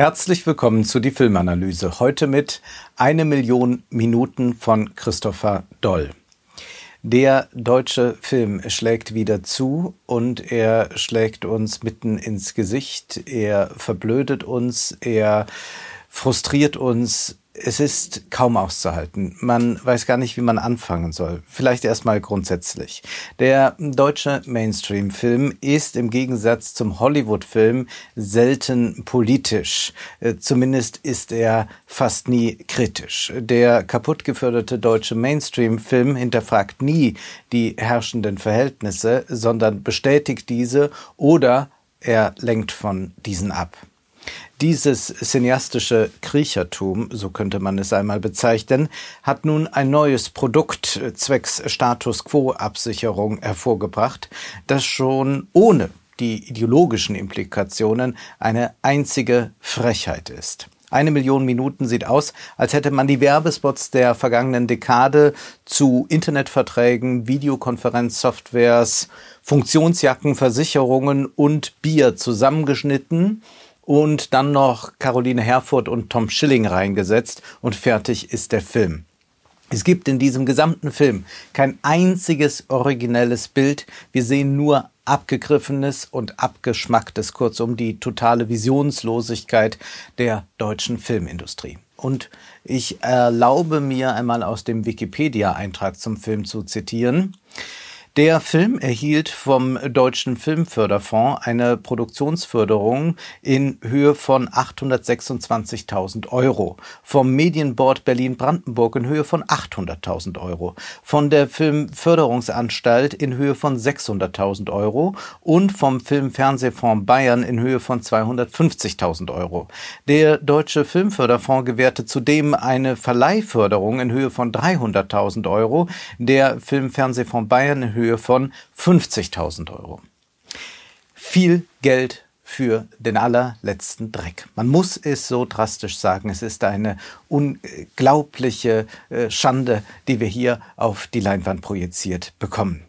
Herzlich willkommen zu die Filmanalyse. Heute mit Eine Million Minuten von Christopher Doll. Der deutsche Film schlägt wieder zu und er schlägt uns mitten ins Gesicht. Er verblödet uns, er frustriert uns, es ist kaum auszuhalten. Man weiß gar nicht, wie man anfangen soll. Vielleicht erstmal grundsätzlich. Der deutsche Mainstream-Film ist im Gegensatz zum Hollywood-Film selten politisch. Äh, zumindest ist er fast nie kritisch. Der kaputt geförderte deutsche Mainstream-Film hinterfragt nie die herrschenden Verhältnisse, sondern bestätigt diese oder er lenkt von diesen ab. Dieses cineastische Kriechertum, so könnte man es einmal bezeichnen, hat nun ein neues Produkt zwecks Status Quo-Absicherung hervorgebracht, das schon ohne die ideologischen Implikationen eine einzige Frechheit ist. Eine Million Minuten sieht aus, als hätte man die Werbespots der vergangenen Dekade zu Internetverträgen, Videokonferenzsoftwares, Funktionsjacken, Versicherungen und Bier zusammengeschnitten und dann noch Caroline Herfurth und Tom Schilling reingesetzt und fertig ist der Film. Es gibt in diesem gesamten Film kein einziges originelles Bild. Wir sehen nur abgegriffenes und abgeschmacktes, kurzum die totale Visionslosigkeit der deutschen Filmindustrie. Und ich erlaube mir einmal aus dem Wikipedia-Eintrag zum Film zu zitieren. Der Film erhielt vom Deutschen Filmförderfonds eine Produktionsförderung in Höhe von 826.000 Euro, vom Medienboard Berlin-Brandenburg in Höhe von 800.000 Euro, von der Filmförderungsanstalt in Höhe von 600.000 Euro und vom Filmfernsehfonds Bayern in Höhe von 250.000 Euro. Der Deutsche Filmförderfonds gewährte zudem eine Verleihförderung in Höhe von 300.000 Euro, der Filmfernsehfonds Bayern in Höhe Höhe von 50.000 Euro. Viel Geld für den allerletzten Dreck. Man muss es so drastisch sagen. Es ist eine unglaubliche äh, Schande, die wir hier auf die Leinwand projiziert bekommen.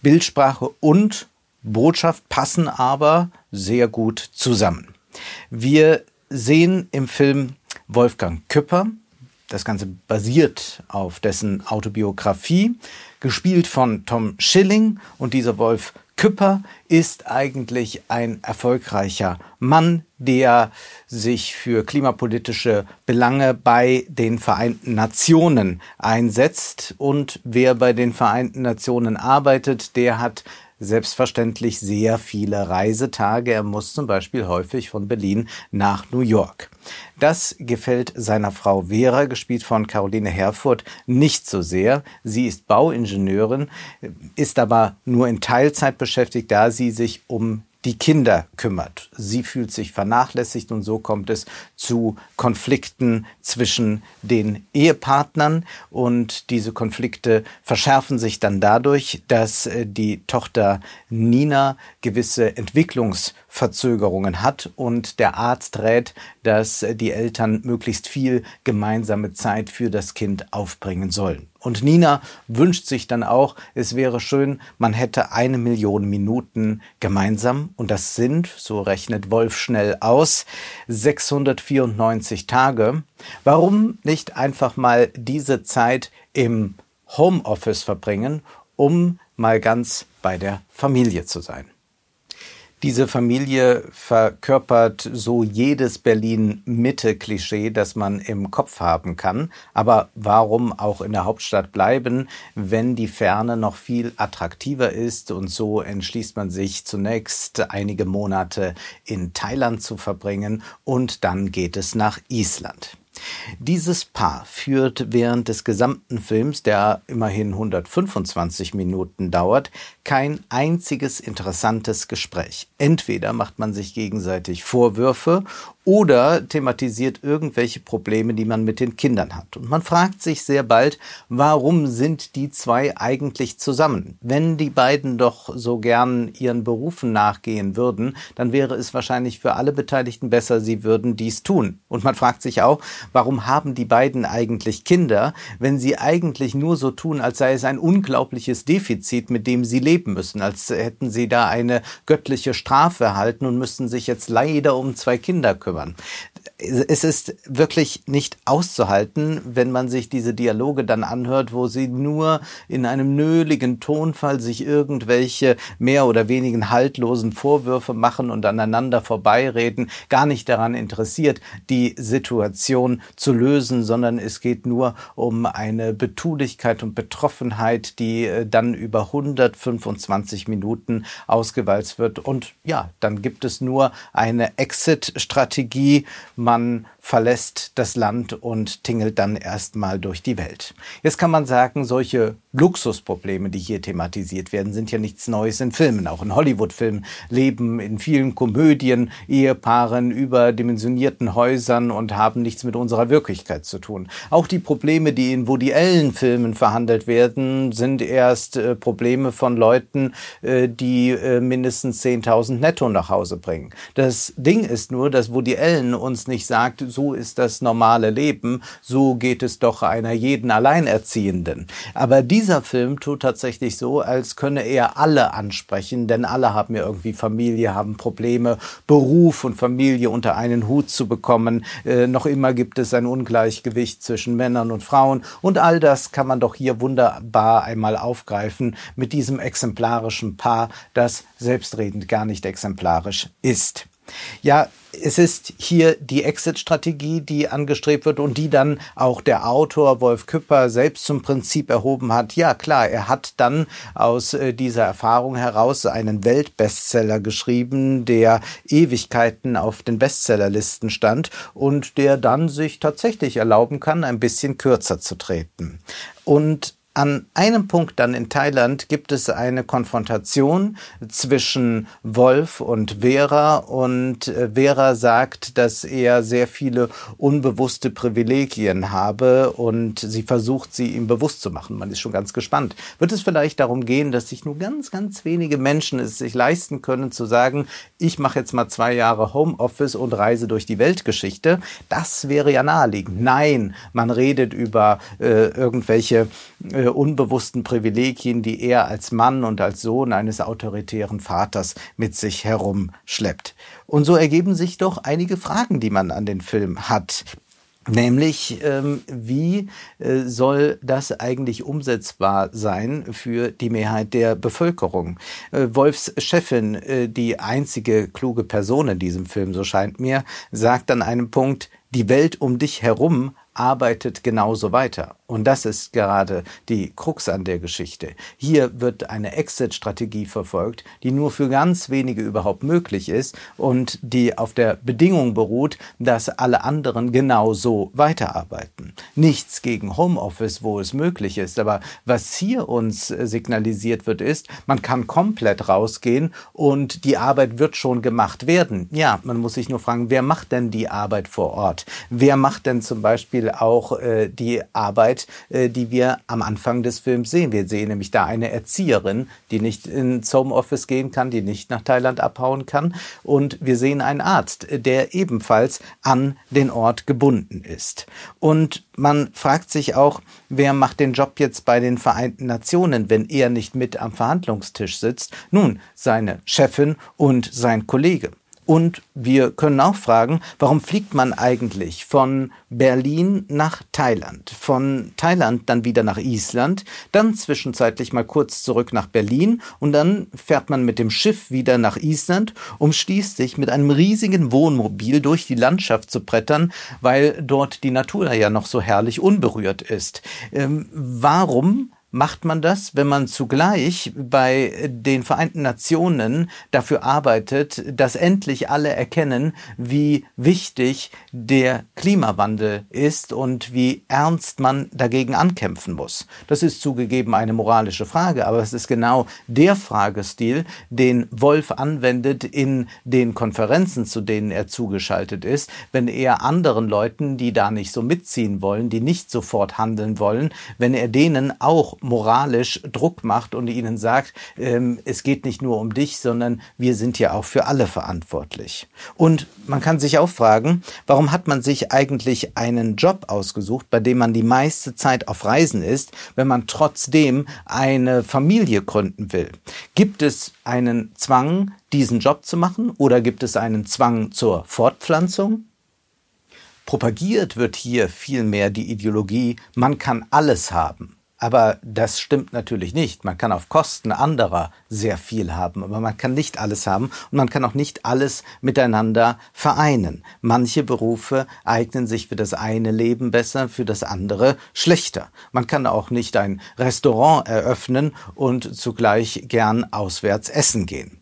Bildsprache und Botschaft passen aber sehr gut zusammen. Wir sehen im Film Wolfgang Küpper. Das Ganze basiert auf dessen Autobiografie gespielt von Tom Schilling und dieser Wolf Küpper ist eigentlich ein erfolgreicher Mann, der sich für klimapolitische Belange bei den Vereinten Nationen einsetzt. Und wer bei den Vereinten Nationen arbeitet, der hat selbstverständlich sehr viele Reisetage. Er muss zum Beispiel häufig von Berlin nach New York. Das gefällt seiner Frau Vera, gespielt von Caroline Herfurth, nicht so sehr. Sie ist Bauingenieurin, ist aber nur in Teilzeit beschäftigt, da sie sich um die Kinder kümmert. Sie fühlt sich vernachlässigt und so kommt es zu Konflikten zwischen den Ehepartnern und diese Konflikte verschärfen sich dann dadurch, dass äh, die Tochter Nina gewisse Entwicklungsverzögerungen hat und der Arzt rät, dass äh, die Eltern möglichst viel gemeinsame Zeit für das Kind aufbringen sollen. Und Nina wünscht sich dann auch, es wäre schön, man hätte eine Million Minuten gemeinsam. Und das sind, so rechnet Wolf schnell aus, 694 Tage. Warum nicht einfach mal diese Zeit im Homeoffice verbringen, um mal ganz bei der Familie zu sein? Diese Familie verkörpert so jedes Berlin-Mitte-Klischee, das man im Kopf haben kann. Aber warum auch in der Hauptstadt bleiben, wenn die Ferne noch viel attraktiver ist? Und so entschließt man sich zunächst einige Monate in Thailand zu verbringen und dann geht es nach Island. Dieses Paar führt während des gesamten Films, der immerhin 125 Minuten dauert, kein einziges interessantes Gespräch. Entweder macht man sich gegenseitig Vorwürfe oder thematisiert irgendwelche Probleme, die man mit den Kindern hat. Und man fragt sich sehr bald, warum sind die zwei eigentlich zusammen? Wenn die beiden doch so gern ihren Berufen nachgehen würden, dann wäre es wahrscheinlich für alle Beteiligten besser, sie würden dies tun. Und man fragt sich auch, warum haben die beiden eigentlich Kinder, wenn sie eigentlich nur so tun, als sei es ein unglaubliches Defizit, mit dem sie leben müssen, als hätten sie da eine göttliche Strafe erhalten und müssten sich jetzt leider um zwei Kinder kümmern kümmern. Es ist wirklich nicht auszuhalten, wenn man sich diese Dialoge dann anhört, wo sie nur in einem nöligen Tonfall sich irgendwelche mehr oder wenigen haltlosen Vorwürfe machen und aneinander vorbeireden, gar nicht daran interessiert, die Situation zu lösen, sondern es geht nur um eine Betulichkeit und Betroffenheit, die äh, dann über 125 Minuten ausgewalzt wird. Und ja, dann gibt es nur eine Exit-Strategie man verlässt das Land und tingelt dann erstmal durch die Welt. Jetzt kann man sagen, solche Luxusprobleme, die hier thematisiert werden, sind ja nichts Neues in Filmen. Auch in Hollywood-Filmen leben in vielen Komödien Ehepaaren überdimensionierten Häusern und haben nichts mit unserer Wirklichkeit zu tun. Auch die Probleme, die in Woody Allen-Filmen verhandelt werden, sind erst äh, Probleme von Leuten, äh, die äh, mindestens 10.000 netto nach Hause bringen. Das Ding ist nur, dass Woody Allen uns nicht sagt, so ist das normale Leben, so geht es doch einer jeden Alleinerziehenden. Aber dieser Film tut tatsächlich so, als könne er alle ansprechen, denn alle haben ja irgendwie Familie, haben Probleme, Beruf und Familie unter einen Hut zu bekommen. Äh, noch immer gibt es ein Ungleichgewicht zwischen Männern und Frauen und all das kann man doch hier wunderbar einmal aufgreifen mit diesem exemplarischen Paar, das selbstredend gar nicht exemplarisch ist. Ja, es ist hier die Exit-Strategie, die angestrebt wird und die dann auch der Autor Wolf Küpper selbst zum Prinzip erhoben hat. Ja, klar, er hat dann aus äh, dieser Erfahrung heraus einen Weltbestseller geschrieben, der Ewigkeiten auf den Bestsellerlisten stand und der dann sich tatsächlich erlauben kann, ein bisschen kürzer zu treten. Und an einem Punkt dann in Thailand gibt es eine Konfrontation zwischen Wolf und Vera und äh, Vera sagt, dass er sehr viele unbewusste Privilegien habe und sie versucht, sie ihm bewusst zu machen. Man ist schon ganz gespannt. Wird es vielleicht darum gehen, dass sich nur ganz, ganz wenige Menschen es sich leisten können zu sagen, ich mache jetzt mal zwei Jahre Homeoffice und reise durch die Weltgeschichte? Das wäre ja naheliegend. Nein, man redet über äh, irgendwelche äh, äh, unbewussten Privilegien, die er als Mann und als Sohn eines autoritären Vaters mit sich herumschleppt. Und so ergeben sich doch einige Fragen, die man an den Film hat. Nämlich, ähm, wie äh, soll das eigentlich umsetzbar sein für die Mehrheit der Bevölkerung? Äh, Wolfs Chefin, äh, die einzige kluge Person in diesem Film, so scheint mir, sagt an einem Punkt, die Welt um dich herum arbeitet genauso weiter. Und das ist gerade die Krux an der Geschichte. Hier wird eine Exit-Strategie verfolgt, die nur für ganz wenige überhaupt möglich ist und die auf der Bedingung beruht, dass alle anderen genauso weiterarbeiten. Nichts gegen Homeoffice, wo es möglich ist, aber was hier uns signalisiert wird, ist, man kann komplett rausgehen und die Arbeit wird schon gemacht werden. Ja, man muss sich nur fragen, wer macht denn die Arbeit vor Ort? Wer macht denn zum Beispiel auch äh, die Arbeit äh, die wir am Anfang des Films sehen. Wir sehen nämlich da eine Erzieherin, die nicht ins Homeoffice gehen kann, die nicht nach Thailand abhauen kann. Und wir sehen einen Arzt, der ebenfalls an den Ort gebunden ist. Und man fragt sich auch, wer macht den Job jetzt bei den Vereinten Nationen, wenn er nicht mit am Verhandlungstisch sitzt? Nun, seine Chefin und sein Kollege. Und wir können auch fragen, warum fliegt man eigentlich von Berlin nach Thailand, von Thailand dann wieder nach Island, dann zwischenzeitlich mal kurz zurück nach Berlin und dann fährt man mit dem Schiff wieder nach Island, um schließlich mit einem riesigen Wohnmobil durch die Landschaft zu brettern, weil dort die Natur ja noch so herrlich unberührt ist. Ähm, warum macht man das, wenn man zugleich bei den Vereinten Nationen dafür arbeitet, dass endlich alle erkennen, wie wichtig der Klimawandel ist und wie ernst man dagegen ankämpfen muss. Das ist zugegeben eine moralische Frage, aber es ist genau der Fragestil, den Wolf anwendet in den Konferenzen, zu denen er zugeschaltet ist, wenn er anderen Leuten, die da nicht so mitziehen wollen, die nicht sofort handeln wollen, wenn er denen auch moralisch Druck macht und ihnen sagt, ähm, es geht nicht nur um dich, sondern wir sind ja auch für alle verantwortlich. Und man kann sich auch fragen, warum hat man sich eigentlich einen Job ausgesucht, bei dem man die meiste Zeit auf Reisen ist, wenn man trotzdem eine Familie gründen will? Gibt es einen Zwang, diesen Job zu machen oder gibt es einen Zwang zur Fortpflanzung? Propagiert wird hier vielmehr die Ideologie, man kann alles haben. Aber das stimmt natürlich nicht. Man kann auf Kosten anderer sehr viel haben, aber man kann nicht alles haben und man kann auch nicht alles miteinander vereinen. Manche Berufe eignen sich für das eine Leben besser, für das andere schlechter. Man kann auch nicht ein Restaurant eröffnen und zugleich gern auswärts essen gehen.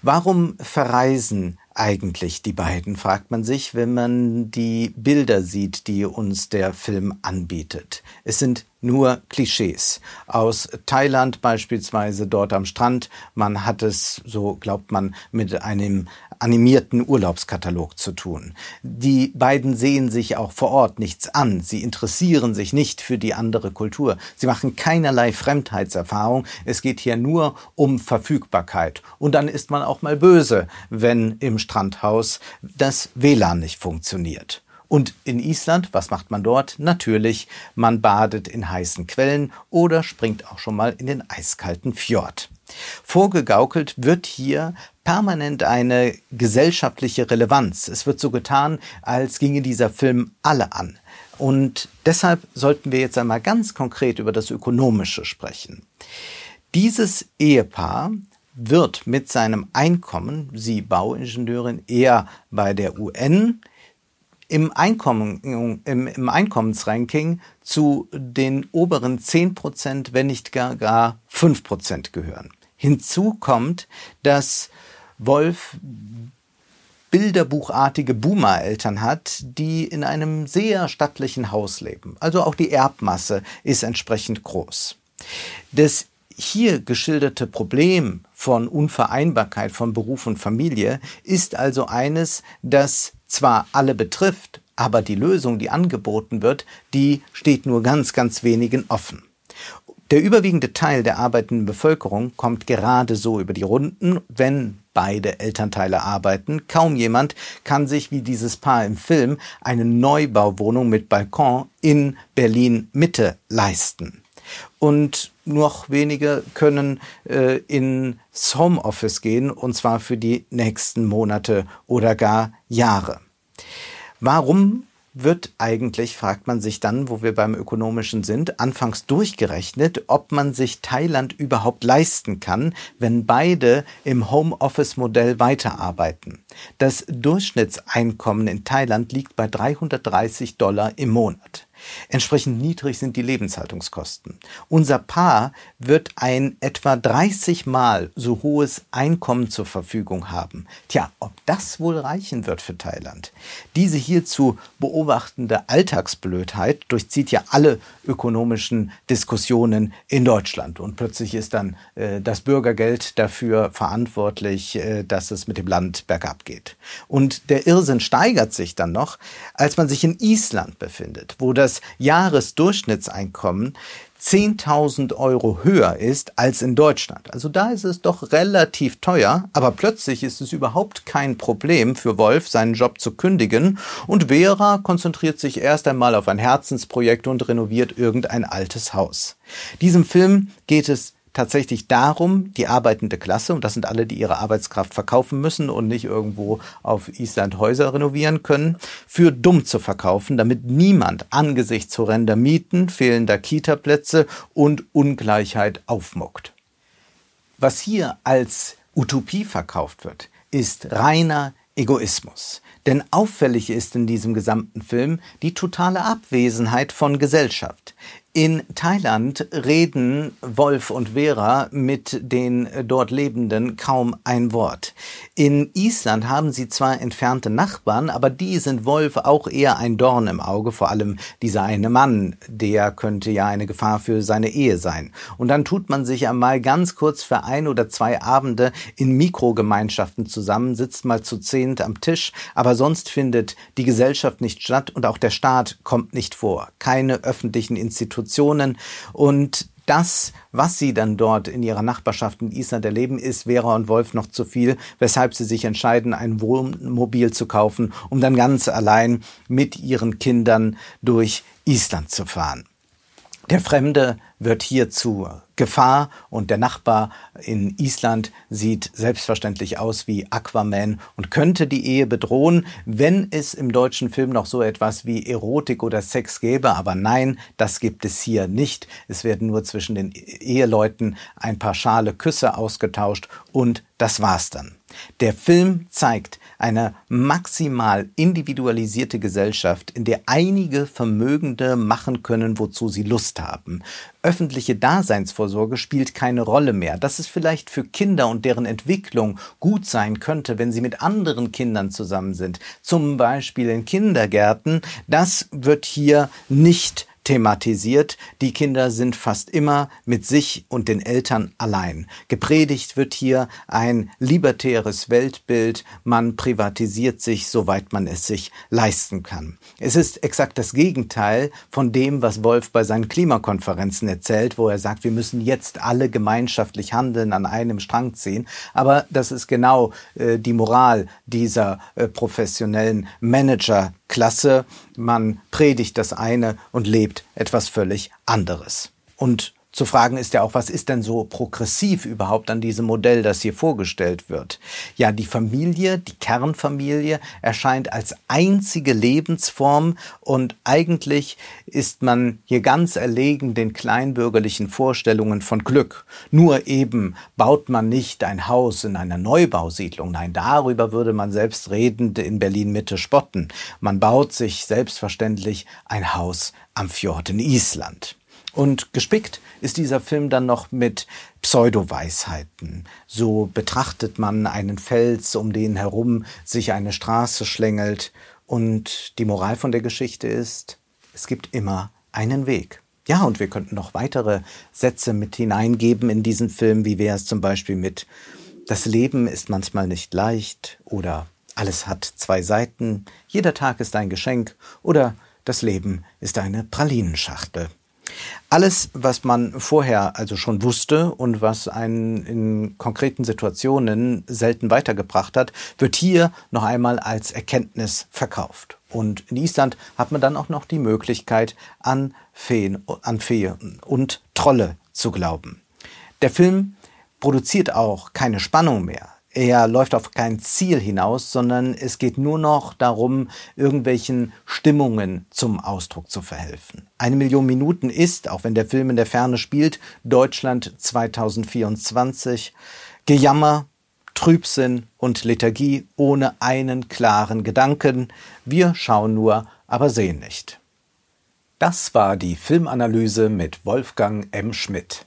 Warum verreisen eigentlich die beiden, fragt man sich, wenn man die Bilder sieht, die uns der Film anbietet. Es sind nur Klischees. Aus Thailand beispielsweise dort am Strand. Man hat es, so glaubt man, mit einem animierten Urlaubskatalog zu tun. Die beiden sehen sich auch vor Ort nichts an. Sie interessieren sich nicht für die andere Kultur. Sie machen keinerlei Fremdheitserfahrung. Es geht hier nur um Verfügbarkeit. Und dann ist man auch mal böse, wenn im Strandhaus das WLAN nicht funktioniert. Und in Island, was macht man dort? Natürlich, man badet in heißen Quellen oder springt auch schon mal in den eiskalten Fjord. Vorgegaukelt wird hier permanent eine gesellschaftliche Relevanz. Es wird so getan, als ginge dieser Film alle an. Und deshalb sollten wir jetzt einmal ganz konkret über das Ökonomische sprechen. Dieses Ehepaar wird mit seinem Einkommen, sie Bauingenieurin, eher bei der UN, im, Einkommen, im, im Einkommensranking zu den oberen 10 Prozent, wenn nicht gar, gar 5 Prozent gehören. Hinzu kommt, dass Wolf bilderbuchartige Boomer-Eltern hat, die in einem sehr stattlichen Haus leben. Also auch die Erbmasse ist entsprechend groß. Das hier geschilderte Problem von Unvereinbarkeit von Beruf und Familie ist also eines, das zwar alle betrifft, aber die Lösung, die angeboten wird, die steht nur ganz, ganz wenigen offen. Der überwiegende Teil der arbeitenden Bevölkerung kommt gerade so über die Runden, wenn beide Elternteile arbeiten. Kaum jemand kann sich wie dieses Paar im Film eine Neubauwohnung mit Balkon in Berlin Mitte leisten. Und noch wenige können äh, ins Homeoffice gehen, und zwar für die nächsten Monate oder gar Jahre. Warum wird eigentlich, fragt man sich dann, wo wir beim Ökonomischen sind, anfangs durchgerechnet, ob man sich Thailand überhaupt leisten kann, wenn beide im Homeoffice-Modell weiterarbeiten. Das Durchschnittseinkommen in Thailand liegt bei 330 Dollar im Monat. Entsprechend niedrig sind die Lebenshaltungskosten. Unser Paar wird ein etwa 30 Mal so hohes Einkommen zur Verfügung haben. Tja, ob das wohl reichen wird für Thailand? Diese hierzu beobachtende Alltagsblödheit durchzieht ja alle ökonomischen Diskussionen in Deutschland. Und plötzlich ist dann äh, das Bürgergeld dafür verantwortlich, äh, dass es mit dem Land bergab geht. Und der Irrsinn steigert sich dann noch, als man sich in Island befindet, wo das das Jahresdurchschnittseinkommen 10.000 Euro höher ist als in Deutschland. Also da ist es doch relativ teuer, aber plötzlich ist es überhaupt kein Problem für Wolf, seinen Job zu kündigen und Vera konzentriert sich erst einmal auf ein Herzensprojekt und renoviert irgendein altes Haus. Diesem Film geht es tatsächlich darum, die arbeitende Klasse, und das sind alle, die ihre Arbeitskraft verkaufen müssen und nicht irgendwo auf Island Häuser renovieren können, für dumm zu verkaufen, damit niemand angesichts horrender Mieten, fehlender Kita-Plätze und Ungleichheit aufmuckt. Was hier als Utopie verkauft wird, ist reiner Egoismus. Denn auffällig ist in diesem gesamten Film die totale Abwesenheit von Gesellschaft. In Thailand reden Wolf und Vera mit den dort Lebenden kaum ein Wort. In Island haben sie zwar entfernte Nachbarn, aber die sind Wolf auch eher ein Dorn im Auge, vor allem dieser eine Mann, der könnte ja eine Gefahr für seine Ehe sein. Und dann tut man sich einmal ganz kurz für ein oder zwei Abende in Mikrogemeinschaften zusammen, sitzt mal zu zehnt am Tisch, aber sonst findet die Gesellschaft nicht statt und auch der Staat kommt nicht vor. Keine öffentlichen Institutionen Institutionen und das, was sie dann dort in ihrer Nachbarschaft in Island erleben, ist Vera und Wolf noch zu viel, weshalb sie sich entscheiden, ein Wohnmobil zu kaufen, um dann ganz allein mit ihren Kindern durch Island zu fahren. Der Fremde wird hier zur Gefahr und der Nachbar in Island sieht selbstverständlich aus wie Aquaman und könnte die Ehe bedrohen, wenn es im deutschen Film noch so etwas wie Erotik oder Sex gäbe. Aber nein, das gibt es hier nicht. Es werden nur zwischen den Eheleuten ein paar schale Küsse ausgetauscht und das war's dann. Der Film zeigt eine maximal individualisierte Gesellschaft, in der einige Vermögende machen können, wozu sie Lust haben. Öffentliche Daseinsvorsorge spielt keine Rolle mehr. Dass es vielleicht für Kinder und deren Entwicklung gut sein könnte, wenn sie mit anderen Kindern zusammen sind, zum Beispiel in Kindergärten, das wird hier nicht thematisiert. Die Kinder sind fast immer mit sich und den Eltern allein. Gepredigt wird hier ein libertäres Weltbild. Man privatisiert sich, soweit man es sich leisten kann. Es ist exakt das Gegenteil von dem, was Wolf bei seinen Klimakonferenzen erzählt, wo er sagt, wir müssen jetzt alle gemeinschaftlich handeln, an einem Strang ziehen. Aber das ist genau äh, die Moral dieser äh, professionellen Manager Klasse, man predigt das eine und lebt etwas völlig anderes. Und zu fragen ist ja auch, was ist denn so progressiv überhaupt an diesem Modell, das hier vorgestellt wird? Ja, die Familie, die Kernfamilie erscheint als einzige Lebensform und eigentlich ist man hier ganz erlegen den kleinbürgerlichen Vorstellungen von Glück. Nur eben baut man nicht ein Haus in einer Neubausiedlung. Nein, darüber würde man selbstredend in Berlin Mitte spotten. Man baut sich selbstverständlich ein Haus am Fjord in Island. Und gespickt ist dieser Film dann noch mit Pseudoweisheiten. So betrachtet man einen Fels, um den herum sich eine Straße schlängelt. Und die Moral von der Geschichte ist, es gibt immer einen Weg. Ja, und wir könnten noch weitere Sätze mit hineingeben in diesen Film, wie wäre es zum Beispiel mit Das Leben ist manchmal nicht leicht oder alles hat zwei Seiten, jeder Tag ist ein Geschenk oder das Leben ist eine Pralinenschachtel. Alles, was man vorher also schon wusste und was einen in konkreten Situationen selten weitergebracht hat, wird hier noch einmal als Erkenntnis verkauft. Und in Island hat man dann auch noch die Möglichkeit, an Feen, an Feen und Trolle zu glauben. Der Film produziert auch keine Spannung mehr. Er läuft auf kein Ziel hinaus, sondern es geht nur noch darum, irgendwelchen Stimmungen zum Ausdruck zu verhelfen. Eine Million Minuten ist, auch wenn der Film in der Ferne spielt, Deutschland 2024. Gejammer, Trübsinn und Lethargie ohne einen klaren Gedanken. Wir schauen nur, aber sehen nicht. Das war die Filmanalyse mit Wolfgang M. Schmidt.